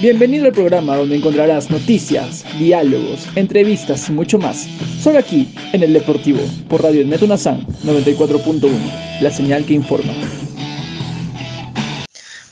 Bienvenido al programa donde encontrarás noticias, diálogos, entrevistas y mucho más. Solo aquí, en el Deportivo, por Radio Net 94.1, la señal que informa.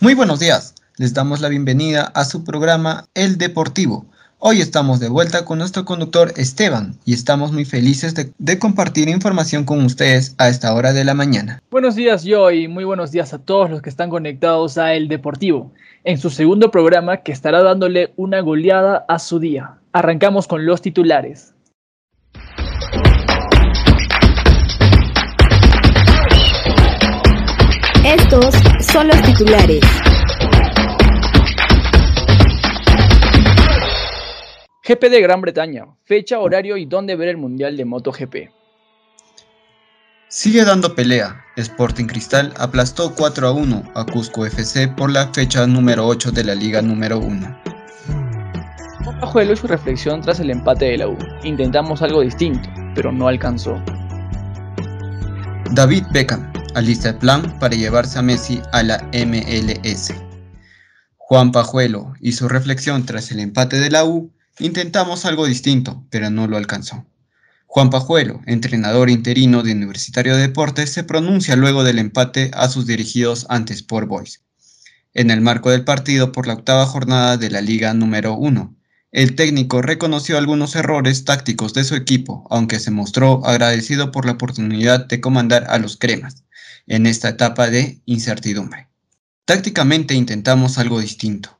Muy buenos días, les damos la bienvenida a su programa El Deportivo. Hoy estamos de vuelta con nuestro conductor Esteban y estamos muy felices de, de, compartir información con ustedes a esta hora de la mañana. Buenos días yo y muy buenos días a todos los que están conectados a El Deportivo en su segundo programa que estará dándole una goleada a su día. Arrancamos con los titulares. Estos son los titulares. GP de Gran Bretaña, fecha, horario y dónde ver el Mundial de MotoGP. Sigue dando pelea. Sporting Cristal aplastó 4 a 1 a Cusco FC por la fecha número 8 de la Liga número 1. Pajuelo y su reflexión tras el empate de la U. Intentamos algo distinto, pero no alcanzó. David Beckham alista el plan para llevarse a Messi a la MLS. Juan Pajuelo y su reflexión tras el empate de la U. Intentamos algo distinto, pero no lo alcanzó. Juan Pajuelo, entrenador interino de Universitario de Deportes, se pronuncia luego del empate a sus dirigidos ante Sport Boys. En el marco del partido por la octava jornada de la Liga número 1, el técnico reconoció algunos errores tácticos de su equipo, aunque se mostró agradecido por la oportunidad de comandar a los cremas en esta etapa de incertidumbre. Tácticamente intentamos algo distinto.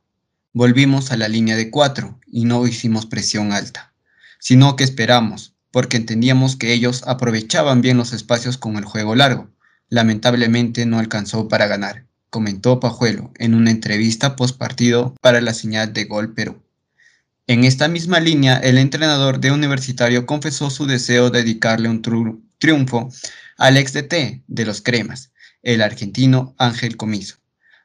Volvimos a la línea de cuatro y no hicimos presión alta, sino que esperamos, porque entendíamos que ellos aprovechaban bien los espacios con el juego largo. Lamentablemente no alcanzó para ganar, comentó Pajuelo en una entrevista postpartido para la señal de Gol Perú. En esta misma línea, el entrenador de Universitario confesó su deseo de dedicarle un triunfo al ex DT de los Cremas, el argentino Ángel Comiso.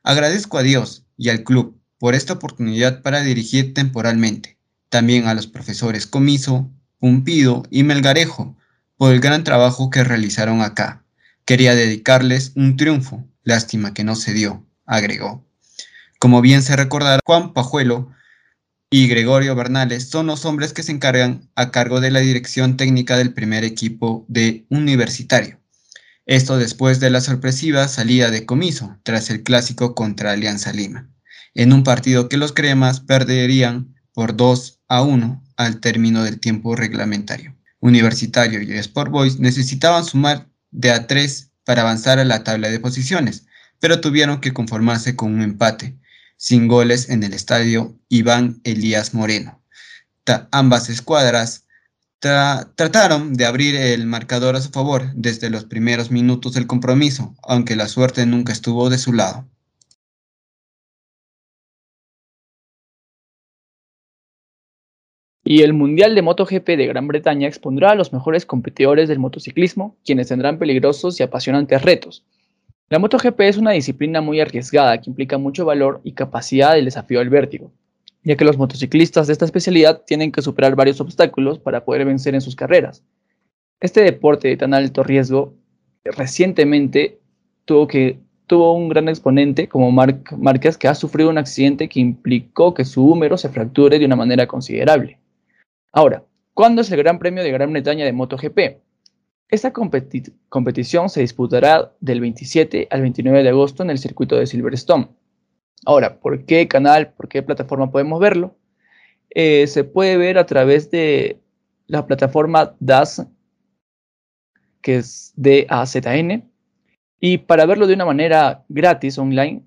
Agradezco a Dios y al club por esta oportunidad para dirigir temporalmente, también a los profesores Comiso, Pumpido y Melgarejo por el gran trabajo que realizaron acá. Quería dedicarles un triunfo, lástima que no se dio, agregó. Como bien se recordará, Juan Pajuelo y Gregorio Bernales son los hombres que se encargan a cargo de la dirección técnica del primer equipo de Universitario. Esto después de la sorpresiva salida de comiso tras el clásico contra Alianza Lima, en un partido que los cremas perderían por 2 a 1 al término del tiempo reglamentario. Universitario y Sport Boys necesitaban sumar de a 3 para avanzar a la tabla de posiciones, pero tuvieron que conformarse con un empate, sin goles en el estadio Iván Elías Moreno. ambas escuadras trataron de abrir el marcador a su favor desde los primeros minutos del compromiso, aunque la suerte nunca estuvo de su lado. Y el Mundial de MotoGP de Gran Bretaña expondrá a los mejores competidores del motociclismo, quienes tendrán peligrosos y apasionantes retos. La MotoGP es una disciplina muy arriesgada que implica mucho valor y capacidad del desafío del vértigo, ya que los motociclistas de esta especialidad tienen que superar varios obstáculos para poder vencer en sus carreras. Este deporte de tan alto riesgo recientemente tuvo, que, tuvo un gran exponente como Marc Márquez que ha sufrido un accidente que implicó que su húmero se fracture de una manera considerable. Ahora, ¿cuándo es el Gran Premio de Gran Bretaña de MotoGP? Esta competición se disputará del 27 al 29 de agosto en el circuito de Silverstone. Ahora, ¿por qué canal, por qué plataforma podemos verlo? Eh, se puede ver a través de la plataforma DAS, que es D-A-Z-N, y para verlo de una manera gratis online,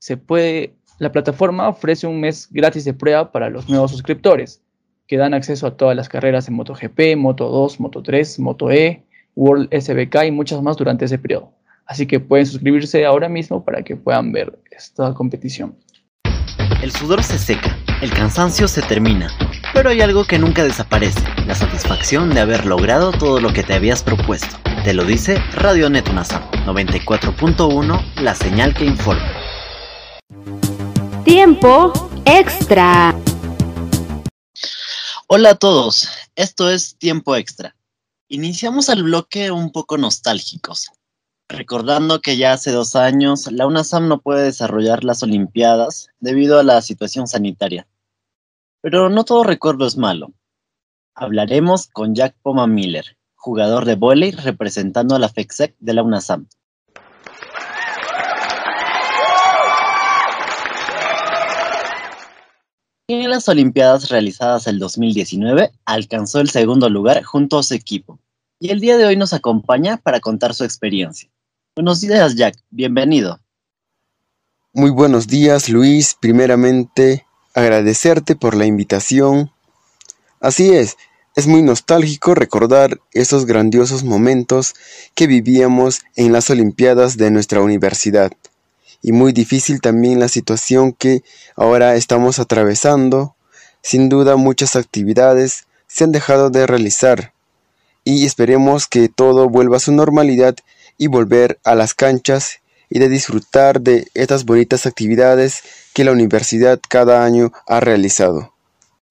se puede, la plataforma ofrece un mes gratis de prueba para los nuevos suscriptores que dan acceso a todas las carreras en MotoGP, Moto2, Moto3, Moto-E, World SBK y muchas más durante ese periodo. Así que pueden suscribirse ahora mismo para que puedan ver esta competición. El sudor se seca, el cansancio se termina, pero hay algo que nunca desaparece, la satisfacción de haber logrado todo lo que te habías propuesto. Te lo dice Radio Net 94.1, la señal que informa. Tiempo extra. Hola a todos, esto es Tiempo Extra. Iniciamos el bloque un poco nostálgicos. recordando que ya hace dos años la UNASAM no puede desarrollar las Olimpiadas debido a la situación sanitaria. Pero no todo recuerdo es malo. Hablaremos con Jack Poma Miller, jugador de vóley representando a la FEXEC de la UNASAM. En las Olimpiadas realizadas el 2019 alcanzó el segundo lugar junto a su equipo y el día de hoy nos acompaña para contar su experiencia. Buenos días Jack, bienvenido. Muy buenos días Luis, primeramente agradecerte por la invitación. Así es, es muy nostálgico recordar esos grandiosos momentos que vivíamos en las Olimpiadas de nuestra universidad y muy difícil también la situación que ahora estamos atravesando. Sin duda muchas actividades se han dejado de realizar y esperemos que todo vuelva a su normalidad y volver a las canchas y de disfrutar de estas bonitas actividades que la universidad cada año ha realizado.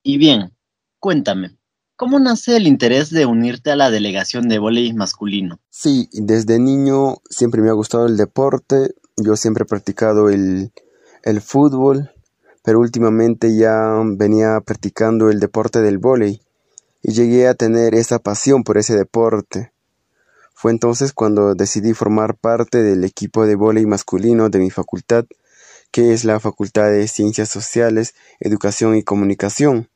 Y bien, cuéntame, ¿cómo nace el interés de unirte a la delegación de voleibol masculino? Sí, desde niño siempre me ha gustado el deporte, yo siempre he practicado el, el fútbol, pero últimamente ya venía practicando el deporte del vóley y llegué a tener esa pasión por ese deporte. Fue entonces cuando decidí formar parte del equipo de vóley masculino de mi facultad, que es la Facultad de Ciencias Sociales, Educación y Comunicación.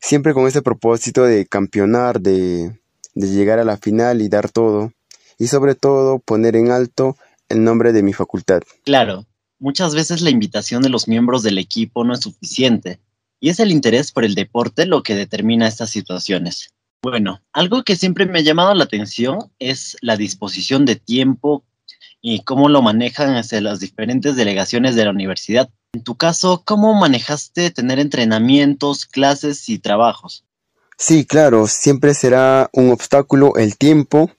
Siempre con ese propósito de campeonar, de, de llegar a la final y dar todo, y sobre todo poner en alto el nombre de mi facultad. Claro, muchas veces la invitación de los miembros del equipo no es suficiente, y es el interés por el deporte lo que determina estas situaciones. Bueno, algo que siempre me ha llamado la atención es la disposición de tiempo y cómo lo manejan hacia las diferentes delegaciones de la universidad. En tu caso, ¿cómo manejaste tener entrenamientos, clases y trabajos? Sí, claro, siempre será un obstáculo el tiempo.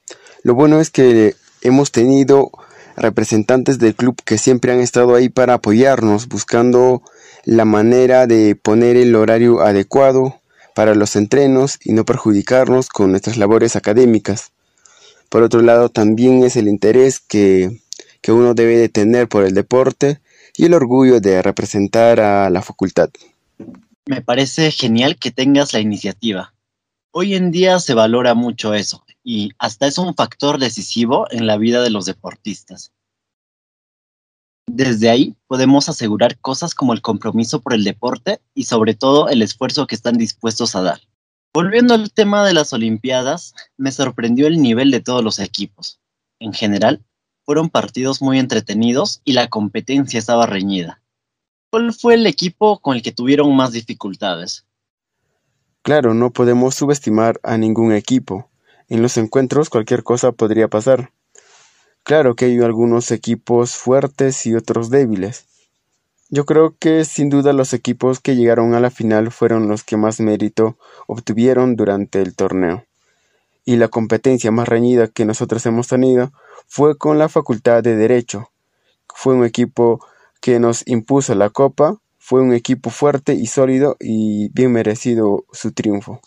Lo bueno es que hemos tenido representantes del club que siempre han estado ahí para apoyarnos, buscando la manera de poner el horario adecuado para los entrenos y no perjudicarnos con nuestras labores académicas. Por otro lado, también es el interés que, que uno debe de tener por el deporte y el orgullo de representar a la facultad. Me parece genial que tengas la iniciativa. Hoy en día se valora mucho eso y hasta es un factor decisivo en la vida de los deportistas. Desde ahí podemos asegurar cosas como el compromiso por el deporte y sobre todo el esfuerzo que están dispuestos a dar. Volviendo al tema de las Olimpiadas, me sorprendió el nivel de todos los equipos. En general, fueron partidos muy entretenidos y la competencia estaba reñida. ¿Cuál fue el equipo con el que tuvieron más dificultades? Claro, no podemos subestimar a ningún equipo. En los encuentros cualquier cosa podría pasar. Claro que hay algunos equipos fuertes y otros débiles. Yo creo que sin duda los equipos que llegaron a la final fueron los que más mérito obtuvieron durante el torneo. Y la competencia más reñida que nosotros hemos tenido fue con la Facultad de Derecho. Fue un equipo que nos impuso la copa, fue un equipo fuerte y sólido y bien merecido su triunfo.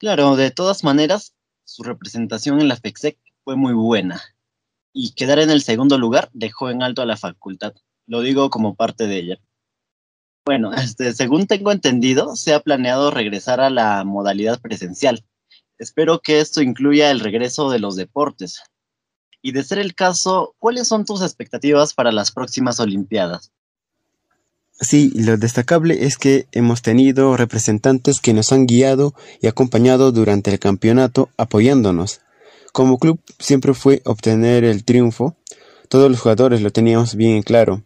Claro, de todas maneras, su representación en la FEXEC fue muy buena y quedar en el segundo lugar dejó en alto a la facultad. Lo digo como parte de ella. Bueno, este, según tengo entendido, se ha planeado regresar a la modalidad presencial. Espero que esto incluya el regreso de los deportes. Y de ser el caso, ¿cuáles son tus expectativas para las próximas Olimpiadas? Sí, lo destacable es que hemos tenido representantes que nos han guiado y acompañado durante el campeonato apoyándonos. Como club siempre fue obtener el triunfo, todos los jugadores lo teníamos bien claro.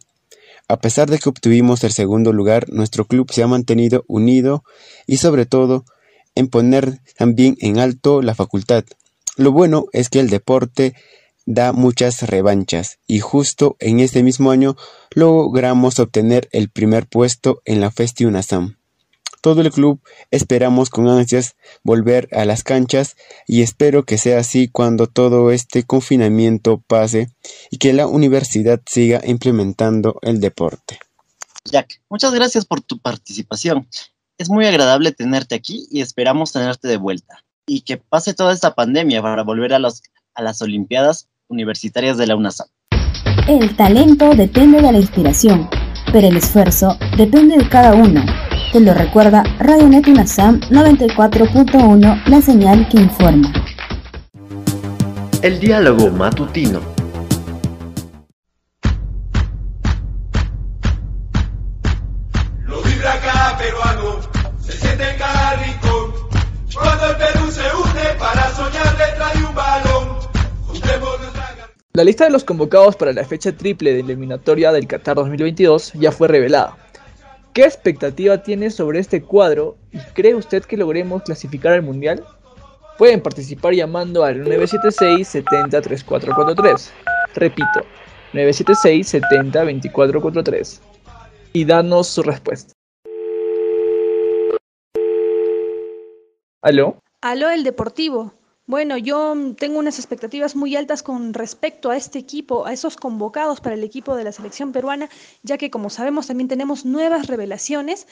A pesar de que obtuvimos el segundo lugar, nuestro club se ha mantenido unido y sobre todo en poner también en alto la facultad. Lo bueno es que el deporte da muchas revanchas y justo en este mismo año logramos obtener el primer puesto en la Festi UNASAM. Todo el club esperamos con ansias volver a las canchas y espero que sea así cuando todo este confinamiento pase y que la universidad siga implementando el deporte. Jack, muchas gracias por tu participación. Es muy agradable tenerte aquí y esperamos tenerte de vuelta. Y que pase toda esta pandemia para volver a a las Olimpiadas Universitarias de la UNASAM. El talento depende de la inspiración, pero el esfuerzo depende de cada uno. Te lo recuerda Radio Net UNASAM 94.1, la señal que informa. El diálogo matutino. La lista de los convocados para la fecha triple de eliminatoria del Qatar 2022 ya fue revelada. ¿Qué expectativa tiene sobre este cuadro y cree usted que logremos clasificar al Mundial? Pueden participar llamando al 976 70 3443. Repito, 976 70 2443. Y danos su respuesta. ¿Aló? Aló, el Deportivo. Bueno, yo tengo unas expectativas muy altas con respecto a este equipo, a esos convocados para el equipo de la selección peruana, ya que como sabemos también tenemos nuevas revelaciones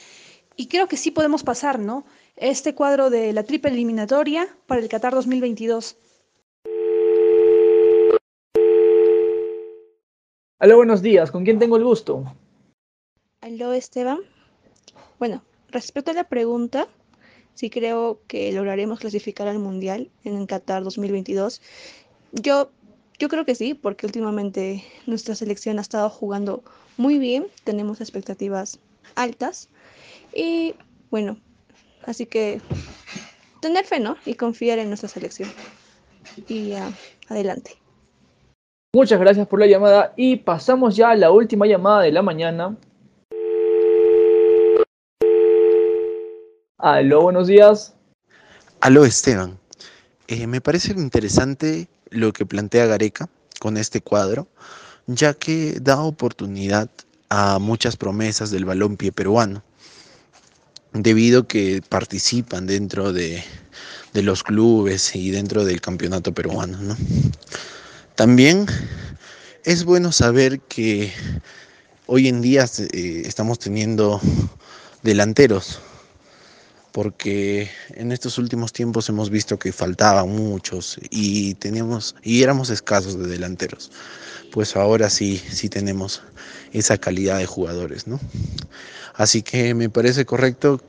y creo que sí podemos pasar, ¿no? Este cuadro de la triple eliminatoria para el Qatar 2022. Aló, buenos días. ¿Con quién tengo el gusto? Aló, Esteban. Bueno, respecto a la pregunta, sí creo que lograremos clasificar al Mundial en Qatar 2022. Yo, yo creo que sí, porque últimamente nuestra selección ha estado jugando muy bien, tenemos expectativas altas y bueno, así que tener fe, ¿no? Y confiar en nuestra selección. Y uh, adelante. Muchas gracias por la llamada y pasamos ya a la última llamada de la mañana. Aló, buenos días. Aló, Esteban. Eh, me parece interesante lo que plantea Gareca con este cuadro, ya que da oportunidad a muchas promesas del balompié peruano, debido que participan dentro de, los clubes y dentro del campeonato peruano. ¿no? También es bueno saber que hoy en día eh, estamos teniendo delanteros porque en estos últimos tiempos hemos visto que faltaban muchos y teníamos y éramos escasos de delanteros. Pues ahora sí, sí tenemos esa calidad de jugadores, ¿no? Así que me parece correcto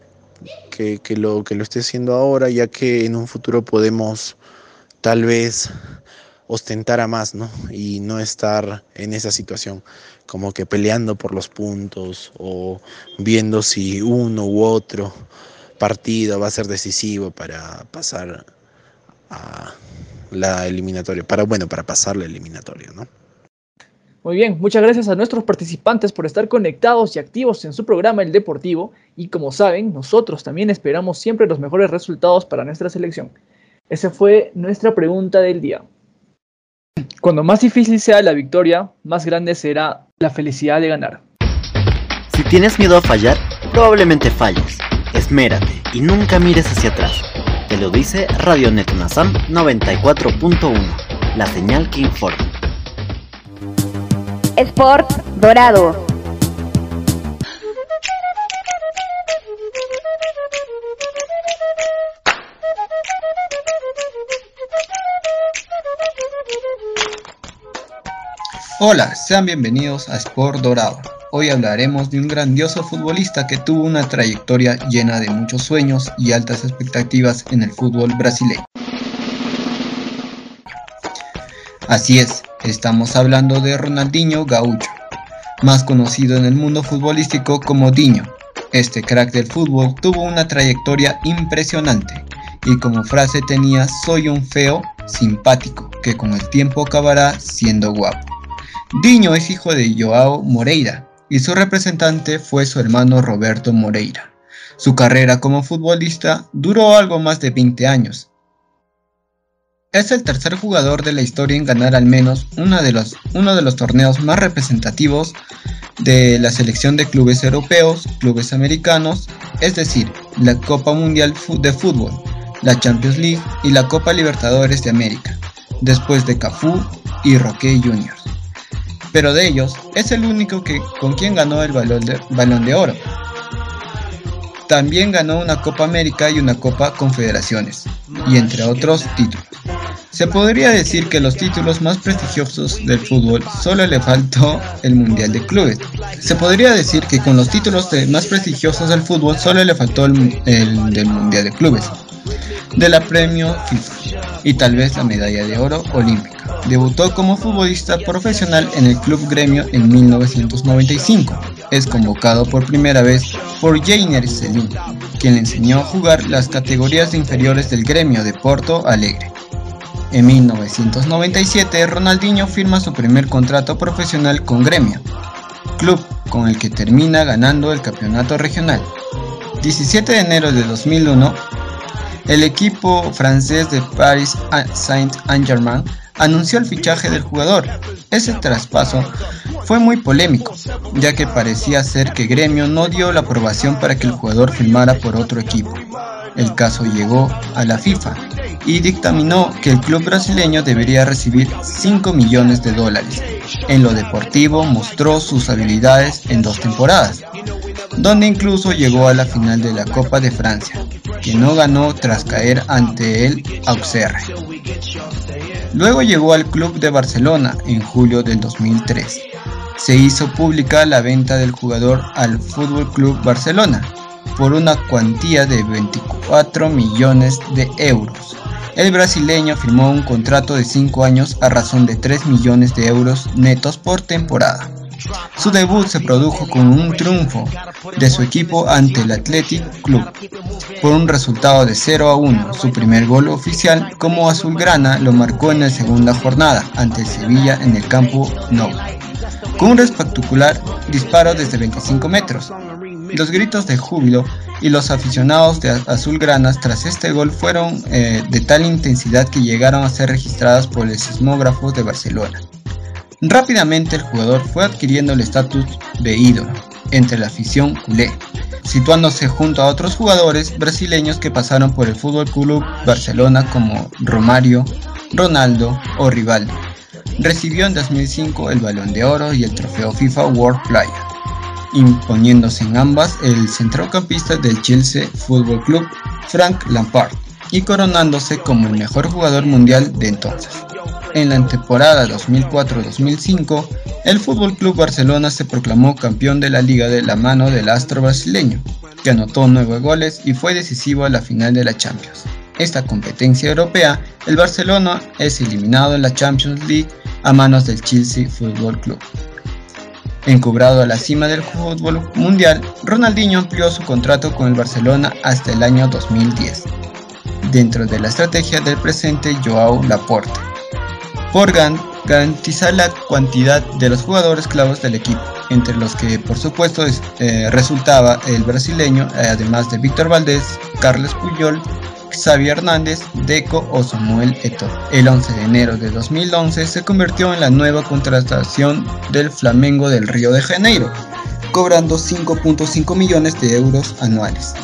que, que lo que lo esté haciendo ahora, ya que en un futuro podemos tal vez ostentar a más, ¿no? Y no estar en esa situación, como que peleando por los puntos o viendo si uno u otro partido va a ser decisivo para pasar a la eliminatoria, para bueno, para pasar la eliminatoria, ¿no? Muy bien, muchas gracias a nuestros participantes por estar conectados y activos en su programa El Deportivo y como saben, nosotros también esperamos siempre los mejores resultados para nuestra selección. Esa fue nuestra pregunta del día. Cuando más difícil sea la victoria, más grande será la felicidad de ganar. Si tienes miedo a fallar, probablemente falles. Esmérate y nunca mires hacia atrás. Te lo dice Radio Net Unasam 94.1, la señal que informa. Sport Dorado. Hola, sean bienvenidos a Sport Dorado. Hoy hablaremos de un grandioso futbolista que tuvo una trayectoria llena de muchos sueños y altas expectativas en el fútbol brasileño. Así es, estamos hablando de Ronaldinho Gaucho, más conocido en el mundo futbolístico como Diño. Este crack del fútbol tuvo una trayectoria impresionante y como frase tenía soy un feo simpático que con el tiempo acabará siendo guapo. Diño es hijo de Joao Moreira y su representante fue su hermano Roberto Moreira. Su carrera como futbolista duró algo más de 20 años. Es el tercer jugador de la historia en ganar al menos uno de los, uno de los torneos más representativos de la selección de clubes europeos, clubes americanos, es decir, la Copa Mundial de Fútbol, la Champions League y la Copa Libertadores de América, después de Cafú y Roque Juniors pero de ellos es el único que con quien ganó el balón de, balón de oro. También ganó una Copa América y una Copa Confederaciones, y entre otros títulos. Se podría decir que los títulos más prestigiosos del fútbol solo le faltó el Mundial de Clubes. Se podría decir que con los títulos más prestigiosos del fútbol solo le faltó el, el del Mundial de Clubes, de la premio FIFA y tal vez la medalla de oro olímpica. Debutó como futbolista profesional en el Club Gremio en 1995. Es convocado por primera vez por Jainer Selim, quien le enseñó a jugar las categorías inferiores del Gremio de Porto Alegre. En 1997, Ronaldinho firma su primer contrato profesional con Gremio, club con el que termina ganando el campeonato regional. 17 de enero de 2001, el equipo francés de Paris Saint-Germain anunció el fichaje del jugador. Ese traspaso fue muy polémico, ya que parecía ser que Gremio no dio la aprobación para que el jugador firmara por otro equipo. El caso llegó a la FIFA y dictaminó que el club brasileño debería recibir 5 millones de dólares. En lo deportivo mostró sus habilidades en dos temporadas, donde incluso llegó a la final de la Copa de Francia, que no ganó tras caer ante el Auxerre. Luego llegó al club de Barcelona en julio del 2003. Se hizo pública la venta del jugador al Fútbol Club Barcelona por una cuantía de 24 millones de euros. El brasileño firmó un contrato de 5 años a razón de 3 millones de euros netos por temporada. Su debut se produjo con un triunfo de su equipo ante el Athletic Club por un resultado de 0 a 1. Su primer gol oficial como azulgrana lo marcó en la segunda jornada ante Sevilla en el campo Nou, con un espectacular disparo desde 25 metros. Los gritos de júbilo y los aficionados de azulgranas tras este gol fueron eh, de tal intensidad que llegaron a ser registradas por el sismógrafo de Barcelona. Rápidamente el jugador fue adquiriendo el estatus de ídolo entre la afición culé, situándose junto a otros jugadores brasileños que pasaron por el Fútbol Club Barcelona como Romario, Ronaldo o Rivaldo. Recibió en 2005 el Balón de Oro y el Trofeo FIFA World Player, imponiéndose en ambas el centrocampista del Chelsea Football Club, Frank Lampard, y coronándose como el mejor jugador mundial de entonces. En la temporada 2004-2005, el Fútbol Club Barcelona se proclamó campeón de la liga de la mano del astro brasileño, que anotó nueve goles y fue decisivo a la final de la Champions. Esta competencia europea, el Barcelona es eliminado en la Champions League a manos del Chelsea Football Club. Encubrado a la cima del fútbol mundial, Ronaldinho amplió su contrato con el Barcelona hasta el año 2010, dentro de la estrategia del presente Joao Laporte por garantizar la cantidad de los jugadores clavos del equipo, entre los que por supuesto eh, resultaba el brasileño, eh, además de Víctor Valdés, Carlos Puyol, Xavi Hernández, Deco o Samuel Eto'o. El 11 de enero de 2011 se convirtió en la nueva contratación del Flamengo del Río de Janeiro, cobrando 5.5 millones de euros anuales.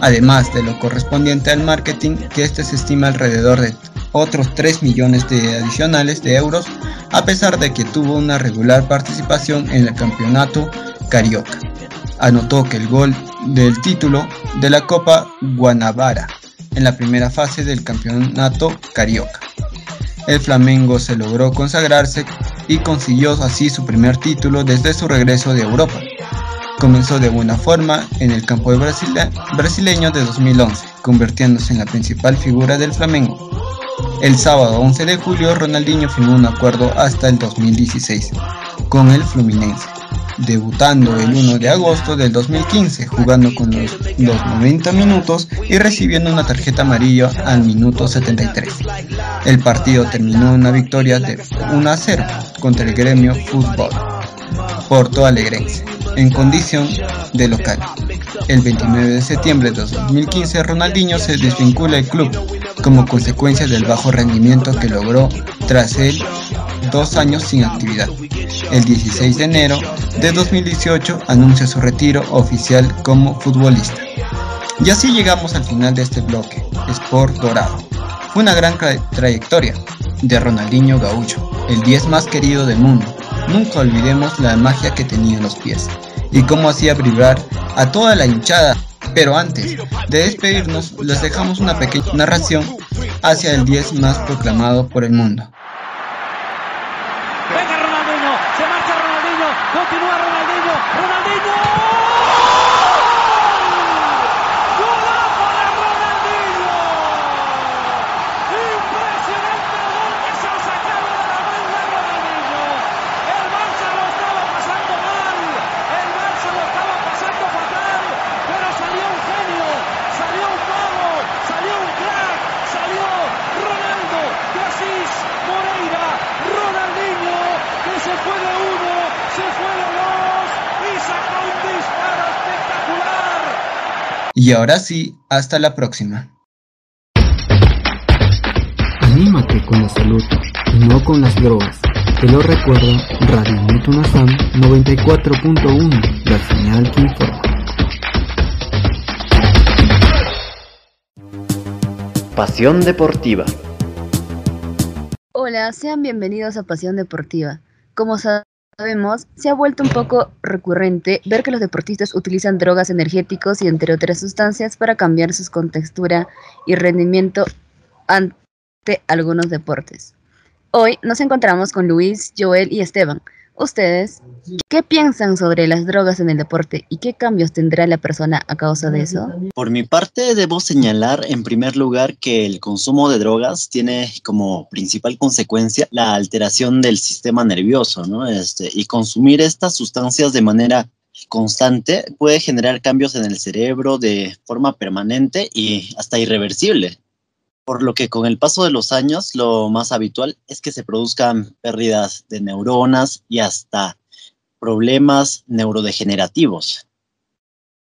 Además de lo correspondiente al marketing, que este se estima alrededor de otros 3 millones de adicionales de euros, a pesar de que tuvo una regular participación en el campeonato carioca. Anotó que el gol del título de la Copa Guanabara en la primera fase del campeonato carioca. El Flamengo se logró consagrarse y consiguió así su primer título desde su regreso de Europa. Comenzó de buena forma en el campo de brasileño de 2011, convirtiéndose en la principal figura del Flamengo. El sábado 11 de julio, Ronaldinho firmó un acuerdo hasta el 2016 con el Fluminense, debutando el 1 de agosto del 2015, jugando con los, 90 minutos y recibiendo una tarjeta amarilla al minuto 73. El partido terminó en una victoria de 1 a 0 contra el gremio Fútbol Porto Alegrense, en condición de local. El 29 de septiembre de 2015, Ronaldinho se desvincula del club como consecuencia del bajo rendimiento que logró tras él dos años sin actividad. El 16 de enero de 2018 anuncia su retiro oficial como futbolista. Y así llegamos al final de este bloque, Sport Dorado. Una gran trayectoria de Ronaldinho Gaucho, el 10 más querido del mundo. Nunca olvidemos la magia que tenía en los pies y cómo hacía vibrar a toda la hinchada pero antes de despedirnos, les dejamos una pequeña narración hacia el 10 más proclamado por el mundo. Venga Ronaldinho, se marcha Ronaldinho, continúa Ronaldinho, Ronaldinho. ¡Golazo de Ronaldinho! Impresionante el gol que se ha sacado de la manga Ronaldinho. El Barça lo estaba pasando mal, el Barça lo estaba pasando fatal, pero salió un genio, salió un mago, salió un crack, salió Ronaldo de Asís Moreira, Ronaldinho, que se fue de uno, se fue de dos y sacó un disparo espectacular. Y ahora sí, hasta la próxima. Anímate con la salud y no con las drogas. Te lo recuerda Radio Mutunazam 94.1, la señal que informa. Pasión Deportiva. Hola, sean bienvenidos a Pasión Deportiva. Como sabemos, se ha vuelto un poco recurrente ver que los deportistas utilizan drogas energéticos y entre otras sustancias para cambiar su contextura y rendimiento ante algunos deportes. Hoy nos encontramos con Luis, Joel y Esteban. Ustedes, ¿qué piensan sobre las drogas en el deporte y qué cambios tendrá la persona a causa de eso? Por mi parte, debo señalar en primer lugar que el consumo de drogas tiene como principal consecuencia la alteración del sistema nervioso, ¿no? Este, y consumir estas sustancias de manera constante puede generar cambios en el cerebro de forma permanente y hasta irreversible. Por lo que con el paso de los años, lo más habitual es que se produzcan pérdidas de neuronas y hasta problemas neurodegenerativos.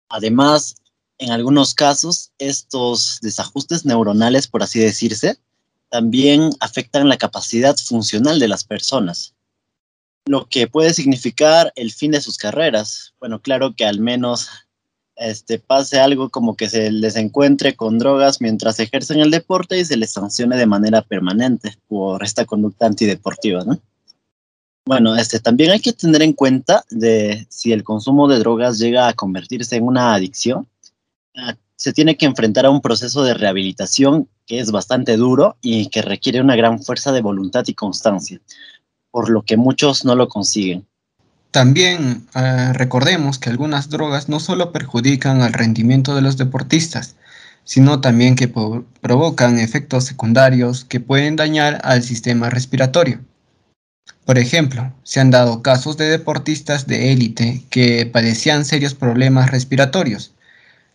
Además, en algunos casos, estos desajustes neuronales, por así decirse, también afectan la capacidad funcional de las personas, lo que puede significar el fin de sus carreras. Bueno, claro que al menos este, pase algo como que se les encuentre con drogas mientras ejercen el deporte y se les sancione de manera permanente por esta conducta antideportiva, ¿no? Bueno, este, también hay que tener en cuenta de si el consumo de drogas llega a convertirse en una adicción, ah, se tiene que enfrentar a un proceso de rehabilitación que es bastante duro y que requiere una gran fuerza de voluntad y constancia, por lo que muchos no lo consiguen. También eh, recordemos que algunas drogas no solo perjudican al rendimiento de los deportistas, sino también que provocan efectos secundarios que pueden dañar al sistema respiratorio. Por ejemplo, se han dado casos de deportistas de élite que padecían serios problemas respiratorios,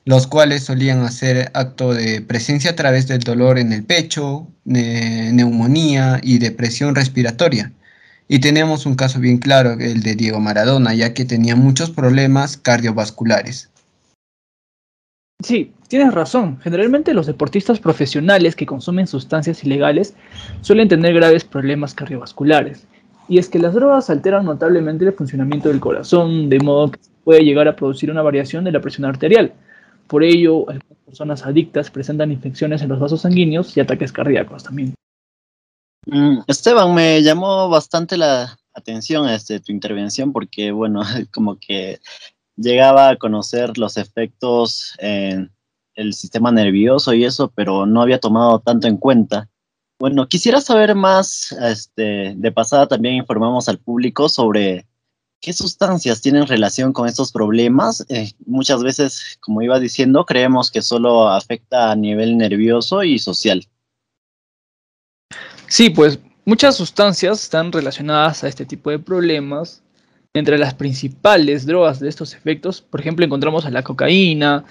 los cuales solían hacer acto de presencia a través del dolor en el pecho, ne- neumonía y depresión respiratoria. Y tenemos un caso bien claro, el de Diego Maradona, ya que tenía muchos problemas cardiovasculares. Sí, tienes razón. Generalmente los deportistas profesionales que consumen sustancias ilegales suelen tener graves problemas cardiovasculares. Y es que las drogas alteran notablemente el funcionamiento del corazón, de modo que puede llegar a producir una variación de la presión arterial. Por ello, algunas personas adictas presentan infecciones en los vasos sanguíneos y ataques cardíacos también. Mm, Esteban, me llamó bastante la atención este, tu intervención porque, bueno, como que llegaba a conocer los efectos en el sistema nervioso y eso, pero no había tomado tanto en cuenta. Bueno, quisiera saber más, este, de pasada también informamos al público sobre qué sustancias tienen relación con estos problemas. Eh, muchas veces, como iba diciendo, creemos que solo afecta a nivel nervioso y social. Sí, pues muchas sustancias están relacionadas a este tipo de problemas. Entre las principales drogas de estos efectos, por ejemplo, encontramos a la cocaína,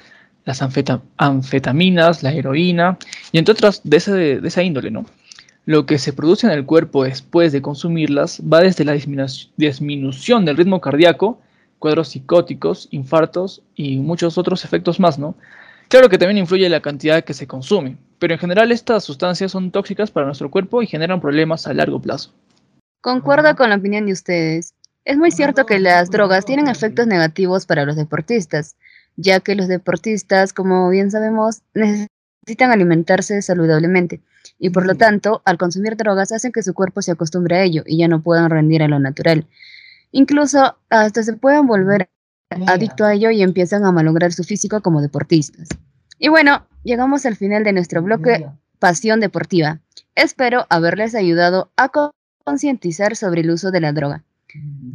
las anfeta- anfetaminas, la heroína y entre otras de, esa índole, ¿no? Lo que se produce en el cuerpo después de consumirlas va desde la disminu- disminución del ritmo cardíaco, cuadros psicóticos, infartos y muchos otros efectos más, ¿no? Claro que también influye la cantidad que se consume, pero en general estas sustancias son tóxicas para nuestro cuerpo y generan problemas a largo plazo. Concuerdo con la opinión de ustedes. Es muy cierto que las drogas tienen efectos negativos para los deportistas, ya que los deportistas, como bien sabemos, necesitan alimentarse saludablemente y por lo tanto, al consumir drogas hacen que su cuerpo se acostumbre a ello y ya no puedan rendir a lo natural. Incluso hasta se pueden volver adicto a ello y empiezan a malograr su físico como deportistas. Y bueno, llegamos al final de nuestro bloque pasión deportiva. Espero haberles ayudado a concientizar sobre el uso de la droga.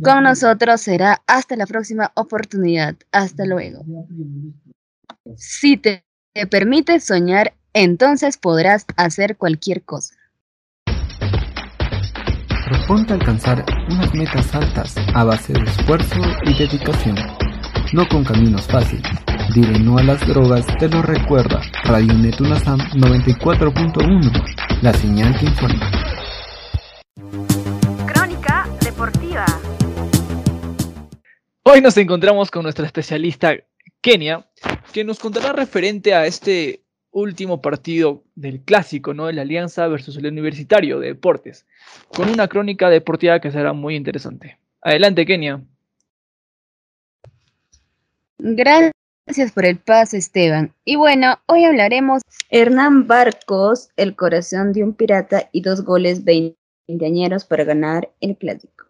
Con nosotros será hasta la próxima oportunidad. Hasta luego. Si te permites soñar, entonces podrás hacer cualquier cosa. Proponte alcanzar unas metas altas a base de esfuerzo y dedicación, no con caminos fáciles. Dile no a las drogas te lo recuerda Radio Netunasam 94.1, la señal que informa. Crónica deportiva. Hoy nos encontramos con nuestra especialista Kenia, que nos contará referente a este último partido del clásico, ¿no? De la Alianza versus el Universitario de Deportes, con una crónica deportiva que será muy interesante. Adelante, Kenia. Gracias por el paso, Esteban. Y bueno, hoy hablaremos Hernán Barcos, el corazón de un pirata y dos goles veinteañeros para ganar el clásico.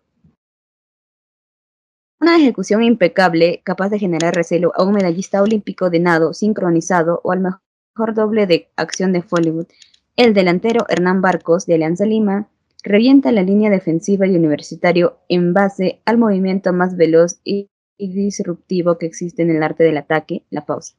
Una ejecución impecable, capaz de generar recelo a un medallista olímpico de nado sincronizado o al mejor doble de acción de Hollywood. El delantero Hernán Barcos de Alianza Lima revienta la línea defensiva de Universitario en base al movimiento más veloz y y disruptivo que existe en el arte del ataque, la pausa.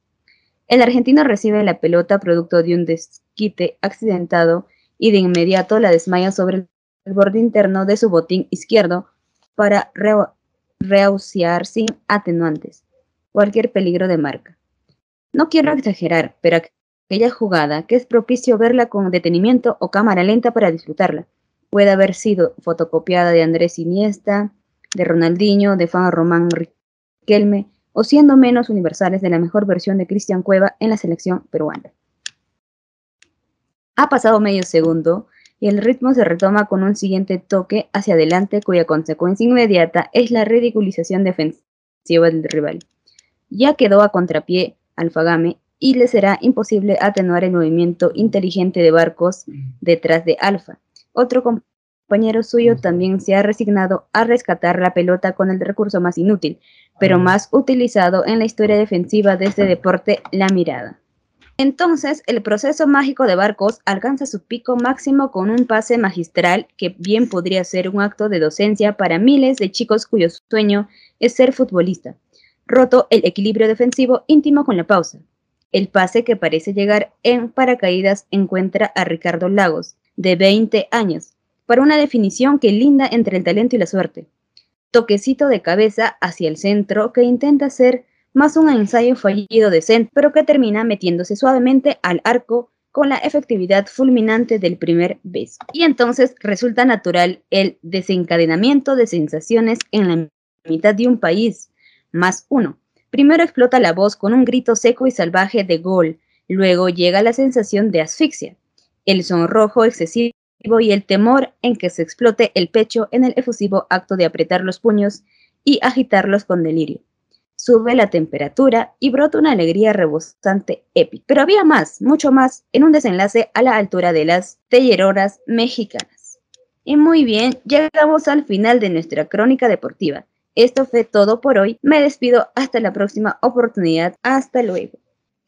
El argentino recibe la pelota producto de un desquite accidentado y de inmediato la desmaya sobre el borde interno de su botín izquierdo para reusear sin atenuantes cualquier peligro de marca. No quiero exagerar, pero aquella jugada, que es propicio verla con detenimiento o cámara lenta para disfrutarla, puede haber sido fotocopiada de Andrés Iniesta, de Ronaldinho, de Juan Román Kelme o siendo menos universales de la mejor versión de Cristian Cueva en la selección peruana. Ha pasado medio segundo y el ritmo se retoma con un siguiente toque hacia adelante cuya consecuencia inmediata es la ridiculización defensiva del rival. Ya quedó a contrapié Alfagame y le será imposible atenuar el movimiento inteligente de barcos detrás de Alfa, otro compañero suyo también se ha resignado a rescatar la pelota con el recurso más inútil, pero más utilizado en la historia defensiva de este deporte, la mirada. Entonces, el proceso mágico de Barcos alcanza su pico máximo con un pase magistral que bien podría ser un acto de docencia para miles de chicos cuyo sueño es ser futbolista. Roto el equilibrio defensivo íntimo con la pausa. El pase que parece llegar en paracaídas encuentra a Ricardo Lagos, de 20 años, para una definición que linda entre el talento y la suerte. Toquecito de cabeza hacia el centro que intenta ser más un ensayo fallido de centro, pero que termina metiéndose suavemente al arco con la efectividad fulminante del primer beso. Y entonces resulta natural el desencadenamiento de sensaciones en la mitad de un país, más uno. Primero explota la voz con un grito seco y salvaje de gol, luego llega la sensación de asfixia, el sonrojo excesivo y el temor en que se explote el pecho en el efusivo acto de apretar los puños y agitarlos con delirio. Sube la temperatura y brota una alegría rebosante épica. Pero había más, mucho más, en un desenlace a la altura de las telleroras mexicanas. Y muy bien, llegamos al final de nuestra crónica deportiva. Esto fue todo por hoy. Me despido hasta la próxima oportunidad. Hasta luego.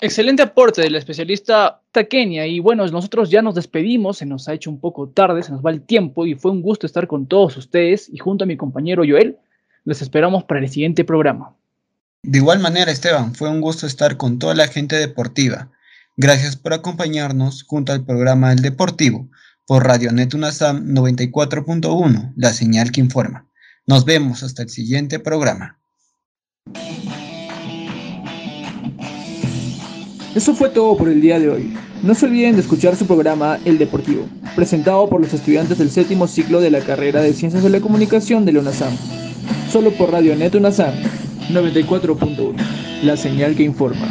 Excelente aporte del especialista Taquenia. Y bueno, nosotros ya nos despedimos, se nos ha hecho un poco tarde, se nos va el tiempo y fue un gusto estar con todos ustedes y junto a mi compañero Joel, les esperamos para el siguiente programa. De igual manera, Esteban, fue un gusto estar con toda la gente deportiva. Gracias por acompañarnos junto al programa El Deportivo por Radio Netunasam 94.1, la señal que informa. Nos vemos hasta el siguiente programa. Eso fue todo por el día de hoy. No se olviden de escuchar su programa El Deportivo, presentado por los estudiantes del séptimo ciclo de la carrera de Ciencias de la Comunicación de la. Solo por Radio Net UNASAM 94.1, la señal que informa.